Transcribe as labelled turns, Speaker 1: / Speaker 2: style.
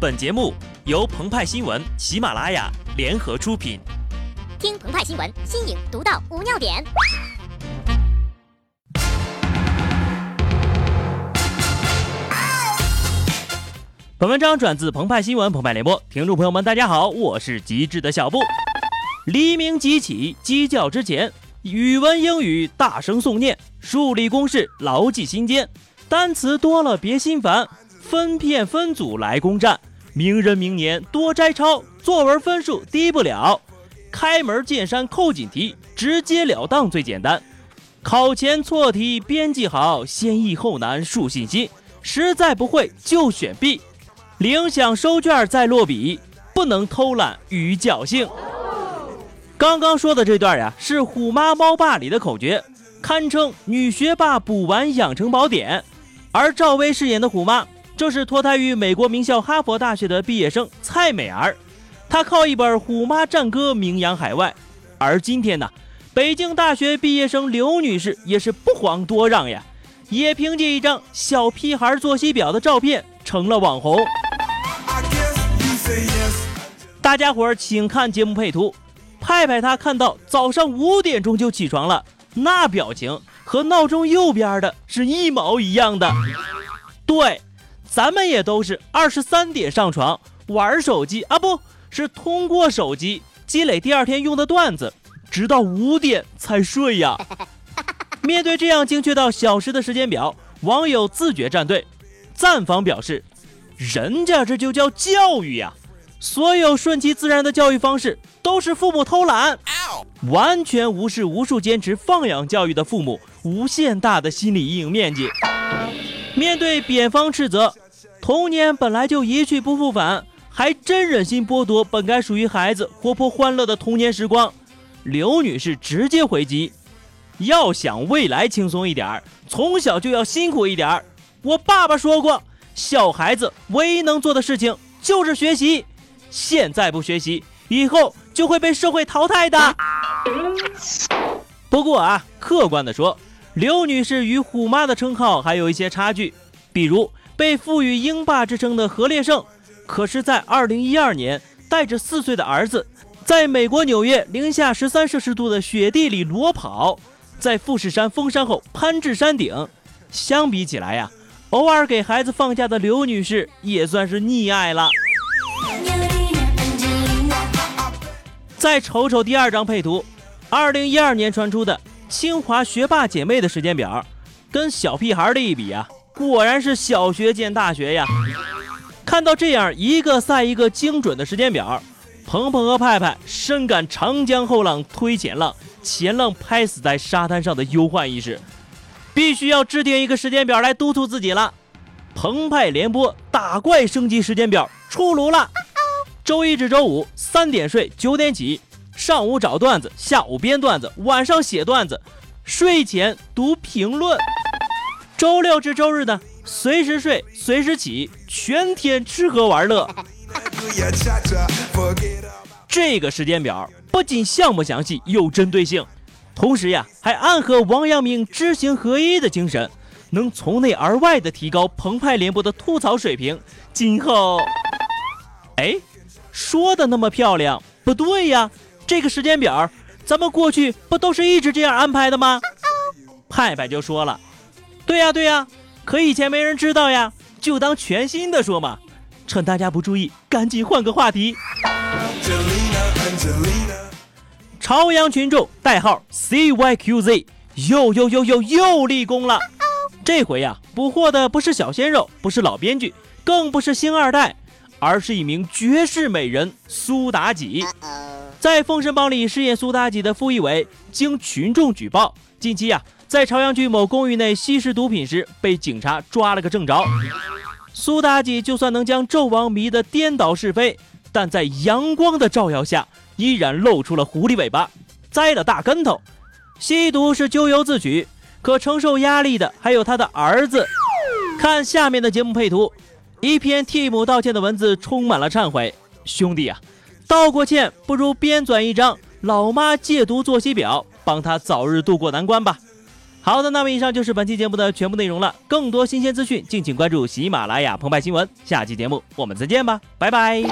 Speaker 1: 本节目由澎湃新闻、喜马拉雅联合出品。
Speaker 2: 听澎湃新闻，新颖独到，无尿点。
Speaker 1: 本文章转自澎湃新闻澎湃联播，听众朋友们，大家好，我是极致的小布。黎明即起，鸡叫之前，语文、英语大声诵念，数理公式牢记心间，单词多了别心烦，分片分组来攻占。名人名言多摘抄，作文分数低不了。开门见山扣紧题，直截了当最简单。考前错题编辑好，先易后难树信心。实在不会就选 B。铃响收卷再落笔，不能偷懒与侥幸。刚刚说的这段呀，是《虎妈猫爸》里的口诀，堪称女学霸补完养成宝典。而赵薇饰演的虎妈。这是脱胎于美国名校哈佛大学的毕业生蔡美儿，她靠一本《虎妈战歌》名扬海外。而今天呢，北京大学毕业生刘女士也是不遑多让呀，也凭借一张小屁孩作息表的照片成了网红。大家伙儿请看节目配图，派派他看到早上五点钟就起床了，那表情和闹钟右边的是一毛一样的。对。咱们也都是二十三点上床玩手机啊，不是通过手机积累第二天用的段子，直到五点才睡呀。面对这样精确到小时的时间表，网友自觉站队，赞方表示：“人家这就叫教育呀！所有顺其自然的教育方式都是父母偷懒，完全无视无数坚持放养教育的父母无限大的心理阴影面积。”面对扁方斥责。童年本来就一去不复返，还真忍心剥夺本该属于孩子活泼欢乐的童年时光？刘女士直接回击：要想未来轻松一点，从小就要辛苦一点。我爸爸说过，小孩子唯一能做的事情就是学习，现在不学习，以后就会被社会淘汰的。不过啊，客观的说，刘女士与虎妈的称号还有一些差距，比如。被赋予“英霸”之称的何烈胜，可是，在2012年带着四岁的儿子，在美国纽约零下十三摄氏度的雪地里裸跑，在富士山封山后攀至山顶。相比起来呀，偶尔给孩子放假的刘女士也算是溺爱了。再瞅瞅第二张配图，2012年传出的清华学霸姐妹的时间表，跟小屁孩的一比啊。果然是小学见大学呀！看到这样一个赛一个精准的时间表，鹏鹏和派派深感长江后浪推前浪，前浪拍死在沙滩上的忧患意识，必须要制定一个时间表来督促自己了。澎湃联播打怪升级时间表出炉了，周一至周五三点睡九点起，上午找段子，下午编段子，晚上写段子，睡前读评论。周六至周日呢，随时睡，随时起，全天吃喝玩乐。这个时间表不仅项目详细，有针对性，同时呀，还暗合王阳明知行合一的精神，能从内而外的提高澎湃联播的吐槽水平。今后，哎，说的那么漂亮，不对呀，这个时间表，咱们过去不都是一直这样安排的吗？派派就说了。对呀对呀，可以前没人知道呀，就当全新的说嘛。趁大家不注意，赶紧换个话题。朝阳群众代号 CYQZ 又又又又又立功了。这回呀，捕获的不是小鲜肉，不是老编剧，更不是星二代，而是一名绝世美人苏妲己。在《封神榜》里饰演苏妲己的傅艺伟，经群众举报，近期呀。在朝阳区某公寓内吸食毒品时，被警察抓了个正着。苏妲己就算能将纣王迷得颠倒是非，但在阳光的照耀下，依然露出了狐狸尾巴，栽了大跟头。吸毒是咎由自取，可承受压力的还有他的儿子。看下面的节目配图，一篇替母道歉的文字充满了忏悔。兄弟啊，道过歉不如编纂一张老妈戒毒作息表，帮她早日度过难关吧。好的，那么以上就是本期节目的全部内容了。更多新鲜资讯，敬请关注喜马拉雅澎湃新闻。下期节目我们再见吧，拜拜。